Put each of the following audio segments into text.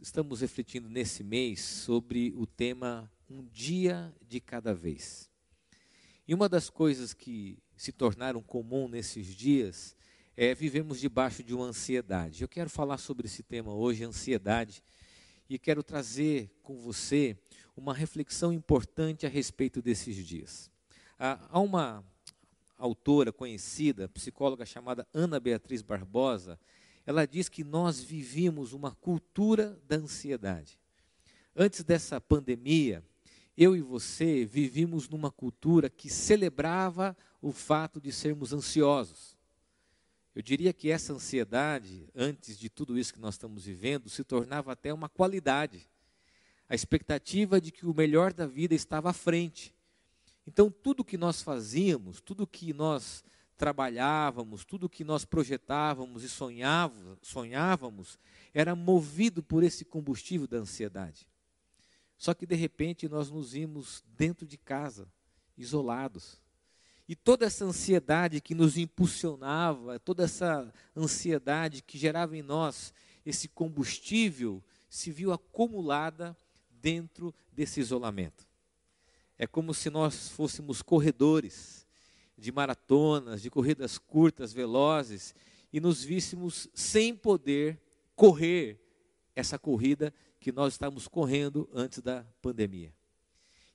estamos refletindo nesse mês sobre o tema Um Dia de Cada Vez. E uma das coisas que se tornaram comum nesses dias é vivemos debaixo de uma ansiedade. Eu quero falar sobre esse tema hoje, ansiedade, e quero trazer com você uma reflexão importante a respeito desses dias. Há uma autora conhecida, psicóloga chamada Ana Beatriz Barbosa, ela diz que nós vivíamos uma cultura da ansiedade. Antes dessa pandemia, eu e você vivíamos numa cultura que celebrava o fato de sermos ansiosos. Eu diria que essa ansiedade, antes de tudo isso que nós estamos vivendo, se tornava até uma qualidade. A expectativa de que o melhor da vida estava à frente. Então, tudo que nós fazíamos, tudo que nós trabalhávamos, tudo que nós projetávamos e sonhávamos, sonhávamos era movido por esse combustível da ansiedade. Só que de repente nós nos vimos dentro de casa, isolados. E toda essa ansiedade que nos impulsionava, toda essa ansiedade que gerava em nós esse combustível, se viu acumulada dentro desse isolamento. É como se nós fôssemos corredores de maratonas, de corridas curtas, velozes, e nos víssemos sem poder correr essa corrida que nós estávamos correndo antes da pandemia.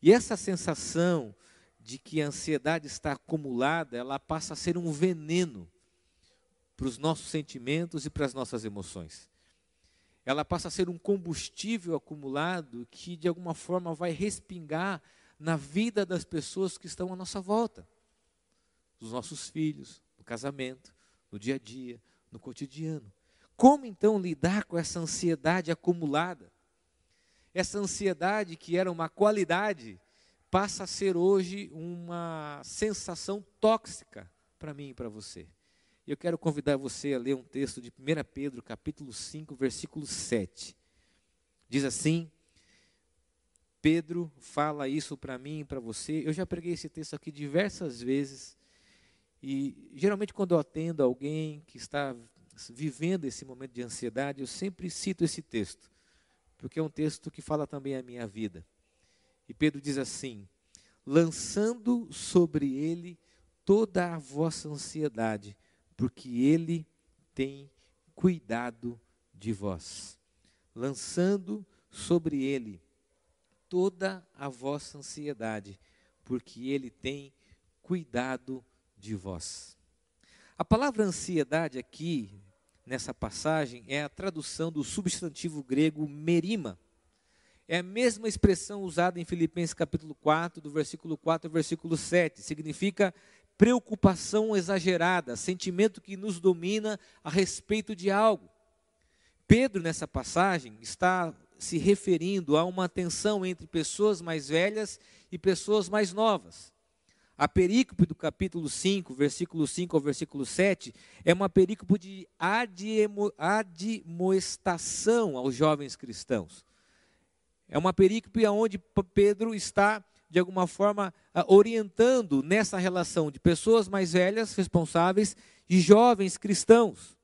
E essa sensação de que a ansiedade está acumulada, ela passa a ser um veneno para os nossos sentimentos e para as nossas emoções. Ela passa a ser um combustível acumulado que de alguma forma vai respingar na vida das pessoas que estão à nossa volta dos nossos filhos, no casamento, no dia a dia, no cotidiano. Como então lidar com essa ansiedade acumulada? Essa ansiedade que era uma qualidade passa a ser hoje uma sensação tóxica para mim e para você. Eu quero convidar você a ler um texto de 1 Pedro, capítulo 5, versículo 7. Diz assim: Pedro fala isso para mim e para você. Eu já preguei esse texto aqui diversas vezes. E geralmente quando eu atendo alguém que está vivendo esse momento de ansiedade, eu sempre cito esse texto, porque é um texto que fala também a minha vida. E Pedro diz assim: lançando sobre ele toda a vossa ansiedade, porque ele tem cuidado de vós. Lançando sobre ele toda a vossa ansiedade, porque ele tem cuidado de vós. A palavra ansiedade aqui, nessa passagem, é a tradução do substantivo grego merima. É a mesma expressão usada em Filipenses capítulo 4, do versículo 4 ao versículo 7. Significa preocupação exagerada, sentimento que nos domina a respeito de algo. Pedro, nessa passagem, está se referindo a uma tensão entre pessoas mais velhas e pessoas mais novas. A perícope do capítulo 5, versículo 5 ao versículo 7, é uma perícope de admoestação aos jovens cristãos. É uma perícope onde Pedro está, de alguma forma, orientando nessa relação de pessoas mais velhas, responsáveis, e jovens cristãos,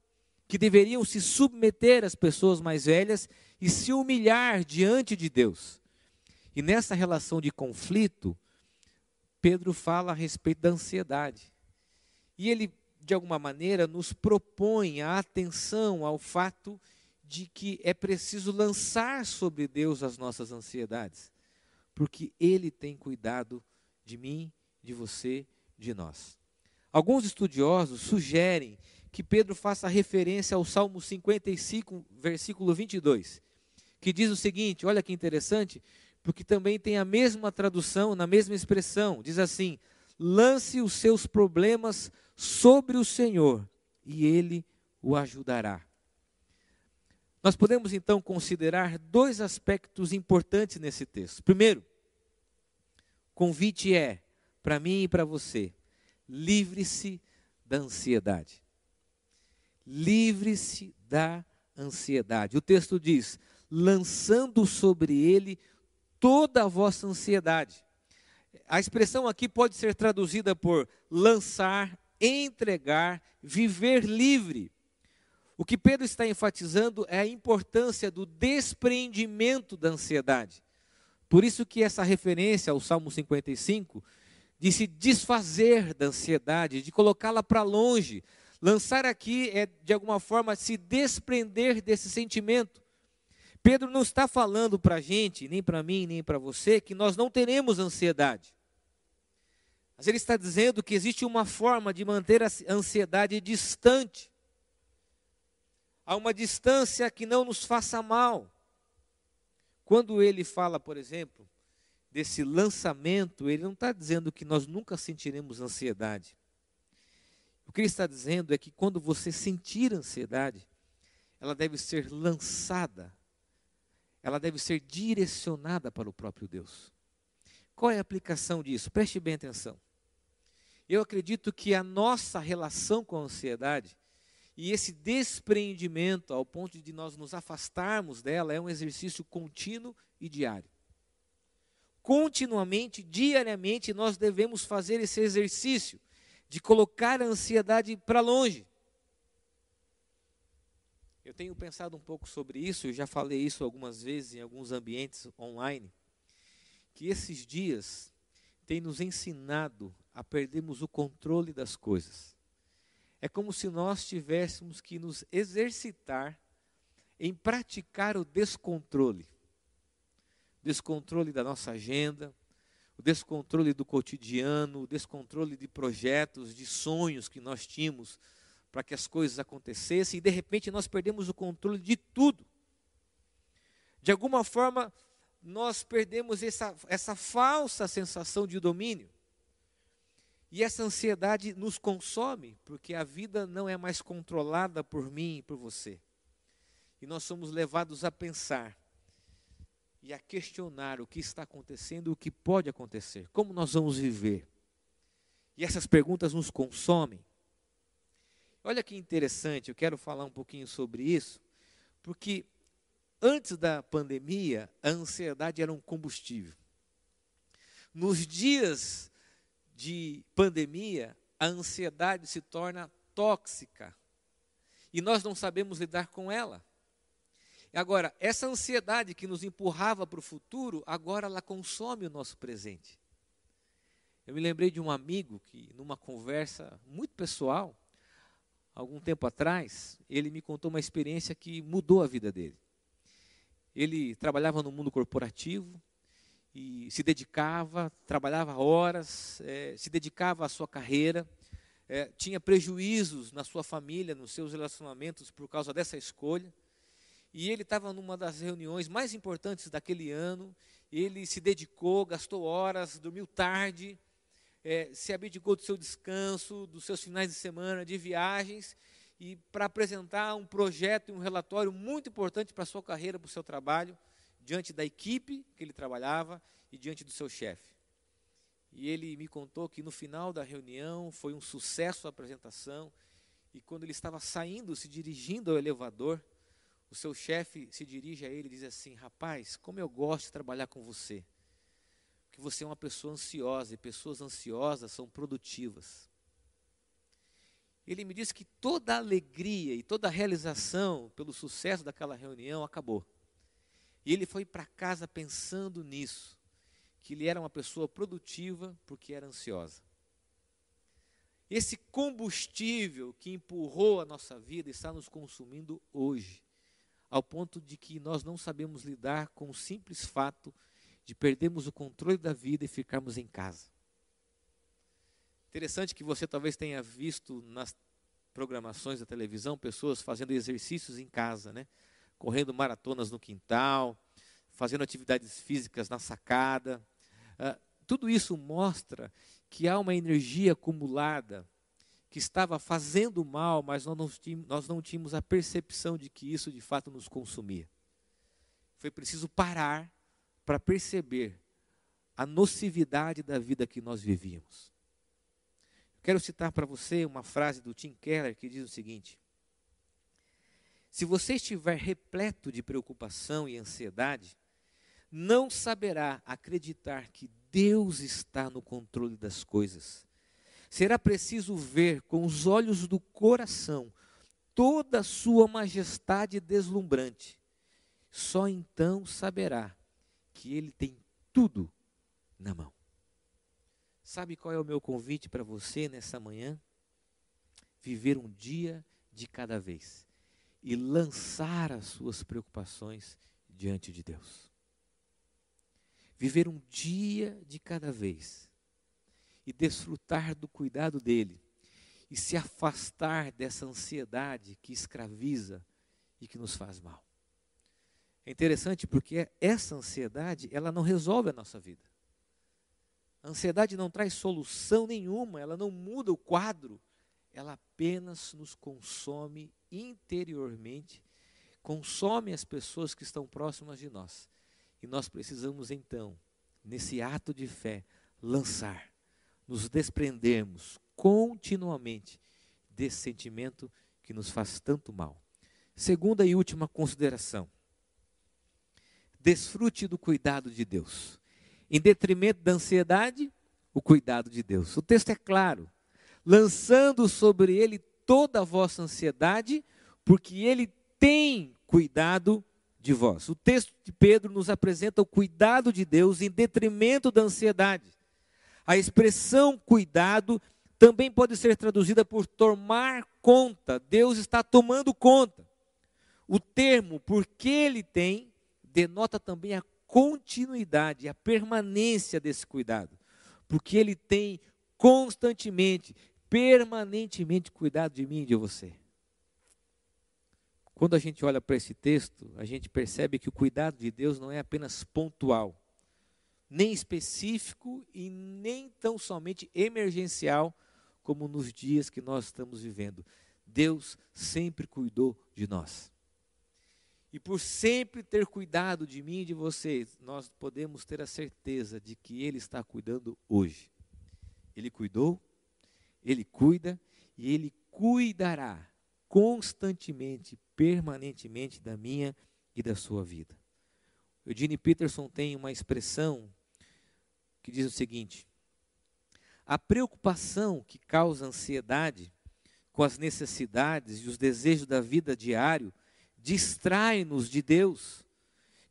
que deveriam se submeter às pessoas mais velhas e se humilhar diante de Deus. E nessa relação de conflito, Pedro fala a respeito da ansiedade. E ele, de alguma maneira, nos propõe a atenção ao fato de que é preciso lançar sobre Deus as nossas ansiedades, porque Ele tem cuidado de mim, de você, de nós. Alguns estudiosos sugerem que Pedro faça referência ao Salmo 55, versículo 22, que diz o seguinte: olha que interessante, porque também tem a mesma tradução, na mesma expressão. Diz assim: lance os seus problemas sobre o Senhor e ele o ajudará. Nós podemos então considerar dois aspectos importantes nesse texto. Primeiro, convite é, para mim e para você, livre-se da ansiedade. Livre-se da ansiedade. O texto diz: lançando sobre ele toda a vossa ansiedade. A expressão aqui pode ser traduzida por lançar, entregar, viver livre. O que Pedro está enfatizando é a importância do despreendimento da ansiedade. Por isso que essa referência ao Salmo 55 de se desfazer da ansiedade, de colocá-la para longe. Lançar aqui é, de alguma forma, se desprender desse sentimento. Pedro não está falando para a gente, nem para mim, nem para você, que nós não teremos ansiedade. Mas ele está dizendo que existe uma forma de manter a ansiedade distante. Há uma distância que não nos faça mal. Quando ele fala, por exemplo, desse lançamento, ele não está dizendo que nós nunca sentiremos ansiedade. O que ele está dizendo é que quando você sentir ansiedade, ela deve ser lançada, ela deve ser direcionada para o próprio Deus. Qual é a aplicação disso? Preste bem atenção. Eu acredito que a nossa relação com a ansiedade e esse despreendimento ao ponto de nós nos afastarmos dela é um exercício contínuo e diário. Continuamente, diariamente, nós devemos fazer esse exercício de colocar a ansiedade para longe. Eu tenho pensado um pouco sobre isso, eu já falei isso algumas vezes em alguns ambientes online, que esses dias têm nos ensinado a perdermos o controle das coisas. É como se nós tivéssemos que nos exercitar em praticar o descontrole. Descontrole da nossa agenda, o descontrole do cotidiano, o descontrole de projetos, de sonhos que nós tínhamos para que as coisas acontecessem e de repente nós perdemos o controle de tudo. De alguma forma, nós perdemos essa, essa falsa sensação de domínio. E essa ansiedade nos consome, porque a vida não é mais controlada por mim e por você. E nós somos levados a pensar e a questionar o que está acontecendo, o que pode acontecer, como nós vamos viver. E essas perguntas nos consomem. Olha que interessante, eu quero falar um pouquinho sobre isso, porque antes da pandemia, a ansiedade era um combustível. Nos dias de pandemia, a ansiedade se torna tóxica e nós não sabemos lidar com ela. Agora, essa ansiedade que nos empurrava para o futuro, agora ela consome o nosso presente. Eu me lembrei de um amigo que, numa conversa muito pessoal, algum tempo atrás, ele me contou uma experiência que mudou a vida dele. Ele trabalhava no mundo corporativo, e se dedicava, trabalhava horas, é, se dedicava à sua carreira, é, tinha prejuízos na sua família, nos seus relacionamentos por causa dessa escolha. E ele estava numa das reuniões mais importantes daquele ano, ele se dedicou, gastou horas, dormiu tarde, é, se abdicou do seu descanso, dos seus finais de semana, de viagens, e para apresentar um projeto e um relatório muito importante para a sua carreira, para o seu trabalho diante da equipe que ele trabalhava e diante do seu chefe. E ele me contou que no final da reunião foi um sucesso a apresentação, e quando ele estava saindo, se dirigindo ao elevador, o seu chefe se dirige a ele e diz assim: Rapaz, como eu gosto de trabalhar com você. Que você é uma pessoa ansiosa, e pessoas ansiosas são produtivas. Ele me disse que toda a alegria e toda a realização pelo sucesso daquela reunião acabou. E ele foi para casa pensando nisso, que ele era uma pessoa produtiva porque era ansiosa. Esse combustível que empurrou a nossa vida está nos consumindo hoje, ao ponto de que nós não sabemos lidar com o simples fato de perdermos o controle da vida e ficarmos em casa. Interessante que você talvez tenha visto nas programações da televisão pessoas fazendo exercícios em casa, né? correndo maratonas no quintal, fazendo atividades físicas na sacada. Uh, tudo isso mostra que há uma energia acumulada que estava fazendo mal, mas nós não, tínhamos, nós não tínhamos a percepção de que isso de fato nos consumia. Foi preciso parar para perceber a nocividade da vida que nós vivíamos. Quero citar para você uma frase do Tim Keller que diz o seguinte: se você estiver repleto de preocupação e ansiedade, não saberá acreditar que Deus está no controle das coisas. Será preciso ver com os olhos do coração toda a sua majestade deslumbrante. Só então saberá que ele tem tudo na mão. Sabe qual é o meu convite para você nessa manhã? Viver um dia de cada vez e lançar as suas preocupações diante de Deus. Viver um dia de cada vez e desfrutar do cuidado dele e se afastar dessa ansiedade que escraviza e que nos faz mal. É interessante porque essa ansiedade, ela não resolve a nossa vida. A ansiedade não traz solução nenhuma, ela não muda o quadro, ela apenas nos consome interiormente, consome as pessoas que estão próximas de nós. E nós precisamos então, nesse ato de fé, lançar, nos desprendermos continuamente desse sentimento que nos faz tanto mal. Segunda e última consideração. Desfrute do cuidado de Deus. Em detrimento da ansiedade, o cuidado de Deus. O texto é claro lançando sobre ele toda a vossa ansiedade, porque ele tem cuidado de vós. O texto de Pedro nos apresenta o cuidado de Deus em detrimento da ansiedade. A expressão cuidado também pode ser traduzida por tomar conta. Deus está tomando conta. O termo porque ele tem denota também a continuidade, a permanência desse cuidado. Porque ele tem constantemente permanentemente cuidado de mim e de você. Quando a gente olha para esse texto, a gente percebe que o cuidado de Deus não é apenas pontual, nem específico e nem tão somente emergencial como nos dias que nós estamos vivendo. Deus sempre cuidou de nós. E por sempre ter cuidado de mim e de você, nós podemos ter a certeza de que Ele está cuidando hoje. Ele cuidou ele cuida e ele cuidará constantemente, permanentemente da minha e da sua vida. Eugene Peterson tem uma expressão que diz o seguinte: a preocupação que causa ansiedade com as necessidades e os desejos da vida diário distrai-nos de Deus,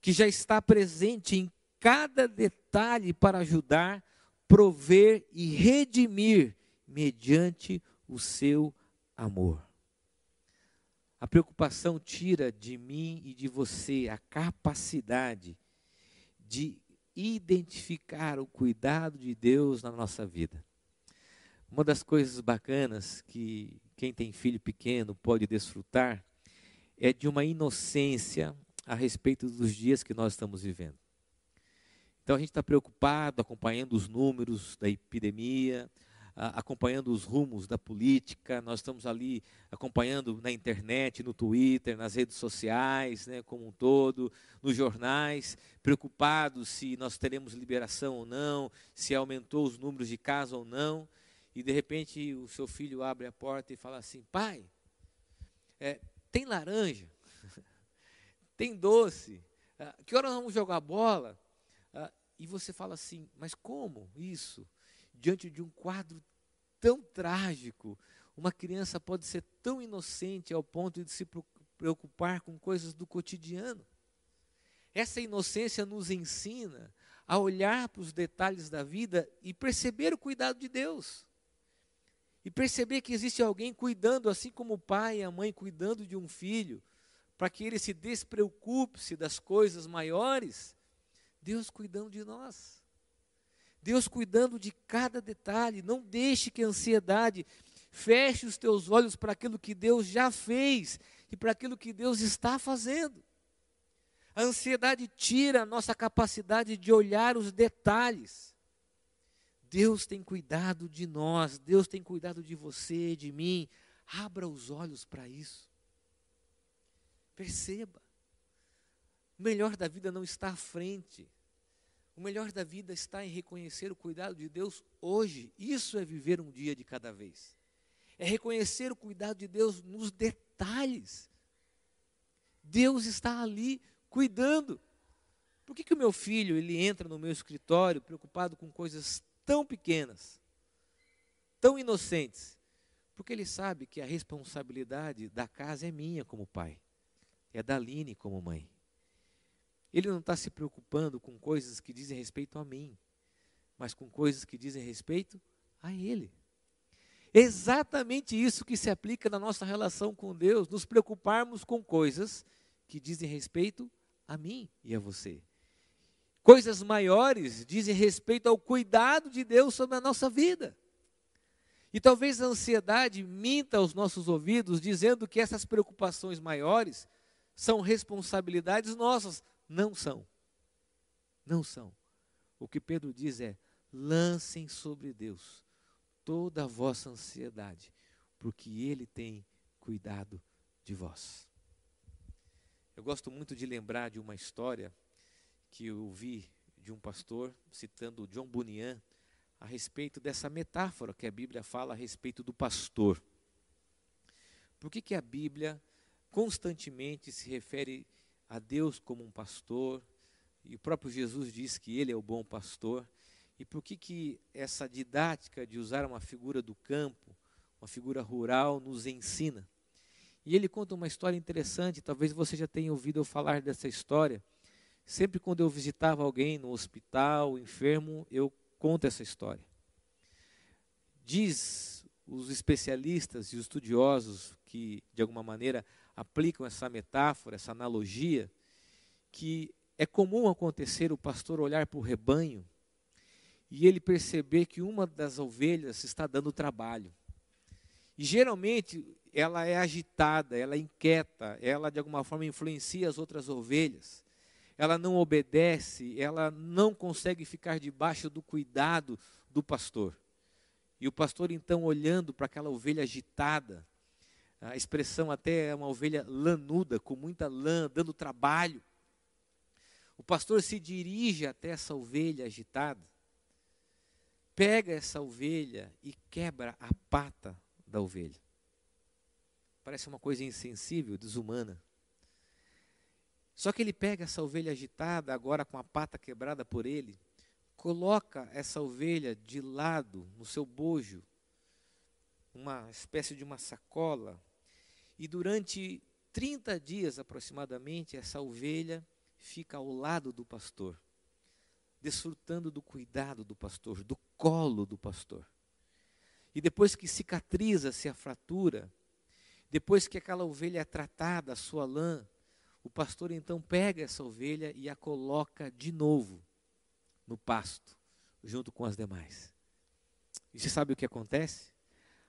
que já está presente em cada detalhe para ajudar, prover e redimir mediante o seu amor. A preocupação tira de mim e de você a capacidade de identificar o cuidado de Deus na nossa vida. Uma das coisas bacanas que quem tem filho pequeno pode desfrutar é de uma inocência a respeito dos dias que nós estamos vivendo. Então a gente está preocupado, acompanhando os números da epidemia, acompanhando os rumos da política, nós estamos ali acompanhando na internet, no Twitter, nas redes sociais, né, como um todo, nos jornais, preocupados se nós teremos liberação ou não, se aumentou os números de casos ou não, e de repente o seu filho abre a porta e fala assim: pai, é, tem laranja, tem doce, ah, que hora nós vamos jogar bola? Ah, e você fala assim: mas como isso? diante de um quadro tão trágico, uma criança pode ser tão inocente ao ponto de se preocupar com coisas do cotidiano. Essa inocência nos ensina a olhar para os detalhes da vida e perceber o cuidado de Deus. E perceber que existe alguém cuidando, assim como o pai e a mãe cuidando de um filho, para que ele se despreocupe-se das coisas maiores. Deus cuidando de nós. Deus cuidando de cada detalhe. Não deixe que a ansiedade feche os teus olhos para aquilo que Deus já fez e para aquilo que Deus está fazendo. A ansiedade tira a nossa capacidade de olhar os detalhes. Deus tem cuidado de nós, Deus tem cuidado de você, de mim. Abra os olhos para isso. Perceba. O melhor da vida não está à frente. O melhor da vida está em reconhecer o cuidado de Deus hoje. Isso é viver um dia de cada vez. É reconhecer o cuidado de Deus nos detalhes. Deus está ali cuidando. Por que, que o meu filho ele entra no meu escritório preocupado com coisas tão pequenas, tão inocentes? Porque ele sabe que a responsabilidade da casa é minha como pai, é da Aline como mãe. Ele não está se preocupando com coisas que dizem respeito a mim, mas com coisas que dizem respeito a Ele. Exatamente isso que se aplica na nossa relação com Deus, nos preocuparmos com coisas que dizem respeito a mim e a você. Coisas maiores dizem respeito ao cuidado de Deus sobre a nossa vida. E talvez a ansiedade minta aos nossos ouvidos, dizendo que essas preocupações maiores são responsabilidades nossas. Não são. Não são. O que Pedro diz é: lancem sobre Deus toda a vossa ansiedade, porque Ele tem cuidado de vós. Eu gosto muito de lembrar de uma história que eu vi de um pastor citando John Bunyan a respeito dessa metáfora que a Bíblia fala a respeito do pastor. Por que, que a Bíblia constantemente se refere a Deus como um pastor? E o próprio Jesus diz que ele é o bom pastor. E por que, que essa didática de usar uma figura do campo, uma figura rural, nos ensina? E ele conta uma história interessante, talvez você já tenha ouvido eu falar dessa história. Sempre quando eu visitava alguém no hospital, enfermo, eu conto essa história. Diz os especialistas e os estudiosos que, de alguma maneira, aplicam essa metáfora, essa analogia, que é comum acontecer o pastor olhar para o rebanho e ele perceber que uma das ovelhas está dando trabalho. E geralmente ela é agitada, ela é inquieta, ela de alguma forma influencia as outras ovelhas. Ela não obedece, ela não consegue ficar debaixo do cuidado do pastor. E o pastor então olhando para aquela ovelha agitada, a expressão até é uma ovelha lanuda, com muita lã, dando trabalho. O pastor se dirige até essa ovelha agitada pega essa ovelha e quebra a pata da ovelha. Parece uma coisa insensível, desumana. Só que ele pega essa ovelha agitada, agora com a pata quebrada por ele, coloca essa ovelha de lado no seu bojo, uma espécie de uma sacola, e durante 30 dias aproximadamente, essa ovelha fica ao lado do pastor desfrutando do cuidado do pastor, do colo do pastor. E depois que cicatriza-se a fratura, depois que aquela ovelha é tratada, a sua lã, o pastor então pega essa ovelha e a coloca de novo no pasto, junto com as demais. E você sabe o que acontece?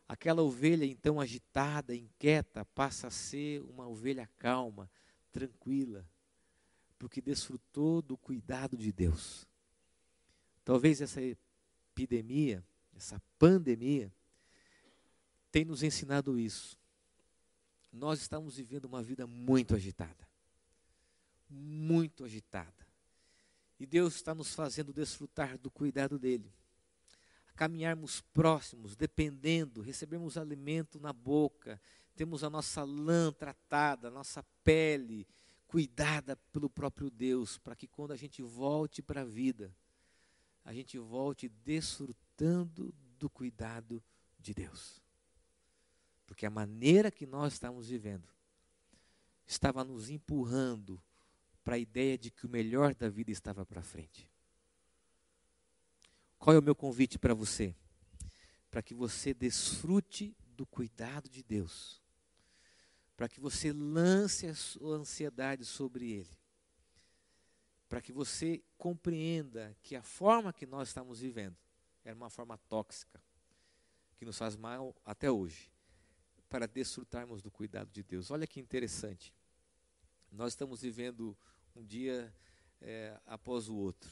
Aquela ovelha então agitada, inquieta, passa a ser uma ovelha calma, tranquila, porque desfrutou do cuidado de Deus. Talvez essa epidemia, essa pandemia, tenha nos ensinado isso. Nós estamos vivendo uma vida muito agitada. Muito agitada. E Deus está nos fazendo desfrutar do cuidado dEle. caminharmos próximos, dependendo, recebemos alimento na boca, temos a nossa lã tratada, a nossa pele cuidada pelo próprio Deus, para que quando a gente volte para a vida, a gente volte desfrutando do cuidado de Deus. Porque a maneira que nós estamos vivendo estava nos empurrando para a ideia de que o melhor da vida estava para frente. Qual é o meu convite para você? Para que você desfrute do cuidado de Deus. Para que você lance a sua ansiedade sobre Ele para que você compreenda que a forma que nós estamos vivendo era uma forma tóxica, que nos faz mal até hoje, para desfrutarmos do cuidado de Deus. Olha que interessante. Nós estamos vivendo um dia é, após o outro.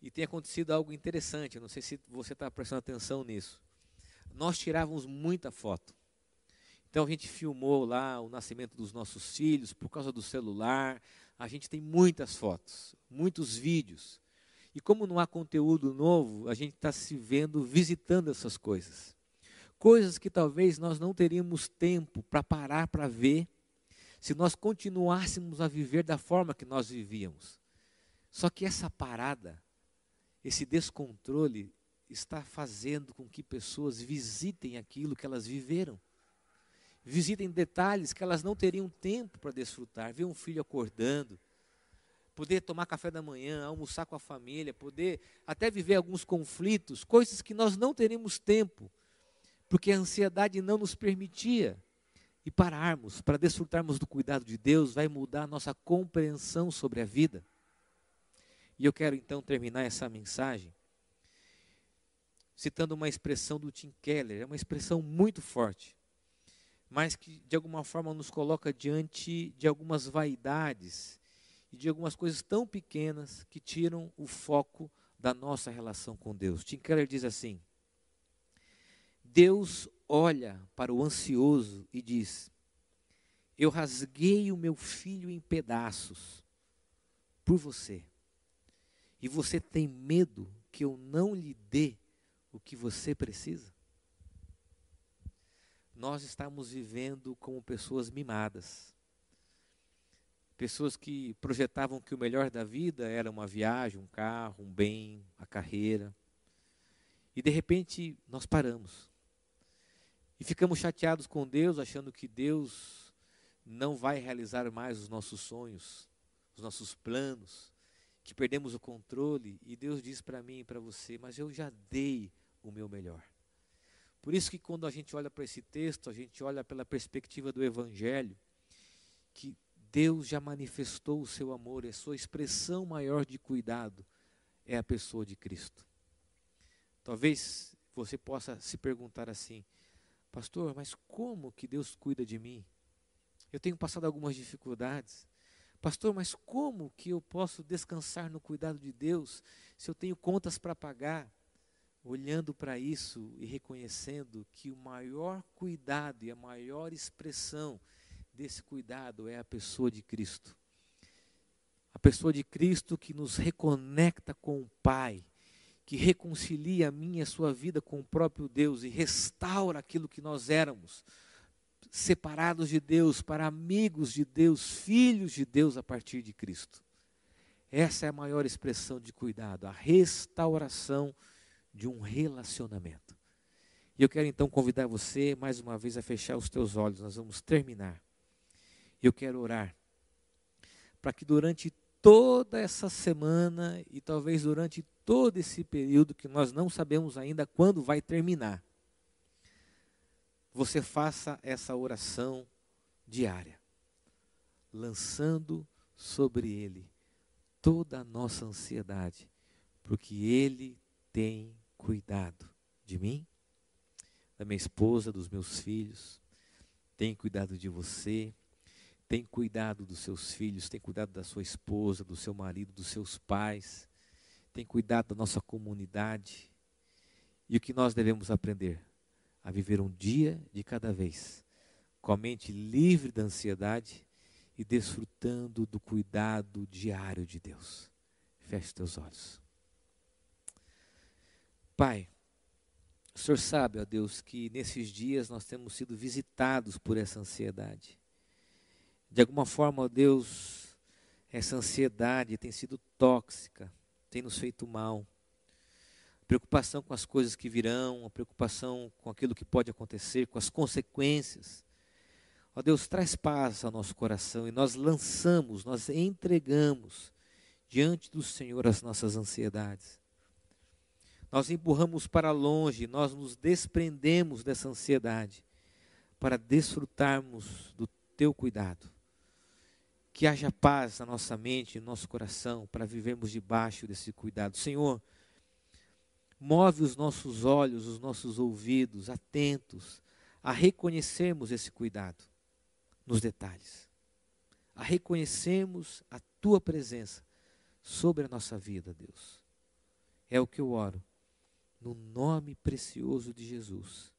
E tem acontecido algo interessante, não sei se você está prestando atenção nisso. Nós tirávamos muita foto. Então a gente filmou lá o nascimento dos nossos filhos por causa do celular, a gente tem muitas fotos, muitos vídeos. E como não há conteúdo novo, a gente está se vendo visitando essas coisas. Coisas que talvez nós não teríamos tempo para parar para ver se nós continuássemos a viver da forma que nós vivíamos. Só que essa parada, esse descontrole, está fazendo com que pessoas visitem aquilo que elas viveram. Visitem detalhes que elas não teriam tempo para desfrutar. Ver um filho acordando, poder tomar café da manhã, almoçar com a família, poder até viver alguns conflitos, coisas que nós não teríamos tempo, porque a ansiedade não nos permitia. E pararmos para desfrutarmos do cuidado de Deus vai mudar a nossa compreensão sobre a vida. E eu quero então terminar essa mensagem citando uma expressão do Tim Keller, é uma expressão muito forte, mas que de alguma forma nos coloca diante de algumas vaidades e de algumas coisas tão pequenas que tiram o foco da nossa relação com Deus. Tim Keller diz assim: Deus olha para o ansioso e diz: Eu rasguei o meu filho em pedaços por você. E você tem medo que eu não lhe dê o que você precisa? Nós estamos vivendo como pessoas mimadas. Pessoas que projetavam que o melhor da vida era uma viagem, um carro, um bem, a carreira. E de repente nós paramos. E ficamos chateados com Deus, achando que Deus não vai realizar mais os nossos sonhos, os nossos planos que perdemos o controle e Deus diz para mim e para você, mas eu já dei o meu melhor. Por isso que quando a gente olha para esse texto, a gente olha pela perspectiva do evangelho, que Deus já manifestou o seu amor, a sua expressão maior de cuidado é a pessoa de Cristo. Talvez você possa se perguntar assim: Pastor, mas como que Deus cuida de mim? Eu tenho passado algumas dificuldades. Pastor, mas como que eu posso descansar no cuidado de Deus se eu tenho contas para pagar? Olhando para isso e reconhecendo que o maior cuidado e a maior expressão desse cuidado é a pessoa de Cristo. A pessoa de Cristo que nos reconecta com o Pai, que reconcilia a minha e a sua vida com o próprio Deus e restaura aquilo que nós éramos separados de Deus, para amigos de Deus, filhos de Deus a partir de Cristo. Essa é a maior expressão de cuidado, a restauração de um relacionamento. E eu quero então convidar você mais uma vez a fechar os teus olhos, nós vamos terminar. Eu quero orar para que durante toda essa semana e talvez durante todo esse período que nós não sabemos ainda quando vai terminar, você faça essa oração diária, lançando sobre Ele toda a nossa ansiedade, porque Ele tem cuidado de mim, da minha esposa, dos meus filhos, tem cuidado de você, tem cuidado dos seus filhos, tem cuidado da sua esposa, do seu marido, dos seus pais, tem cuidado da nossa comunidade. E o que nós devemos aprender? a viver um dia de cada vez, com a mente livre da ansiedade e desfrutando do cuidado diário de Deus. Feche teus olhos. Pai, o Senhor sabe, ó Deus, que nesses dias nós temos sido visitados por essa ansiedade. De alguma forma, ó Deus, essa ansiedade tem sido tóxica, tem nos feito mal preocupação com as coisas que virão, a preocupação com aquilo que pode acontecer, com as consequências. Ó Deus, traz paz ao nosso coração e nós lançamos, nós entregamos diante do Senhor as nossas ansiedades. Nós empurramos para longe, nós nos desprendemos dessa ansiedade para desfrutarmos do teu cuidado. Que haja paz na nossa mente, no nosso coração, para vivermos debaixo desse cuidado. Senhor, move os nossos olhos, os nossos ouvidos atentos a reconhecermos esse cuidado nos detalhes, a reconhecermos a tua presença sobre a nossa vida, Deus. É o que eu oro, no nome precioso de Jesus.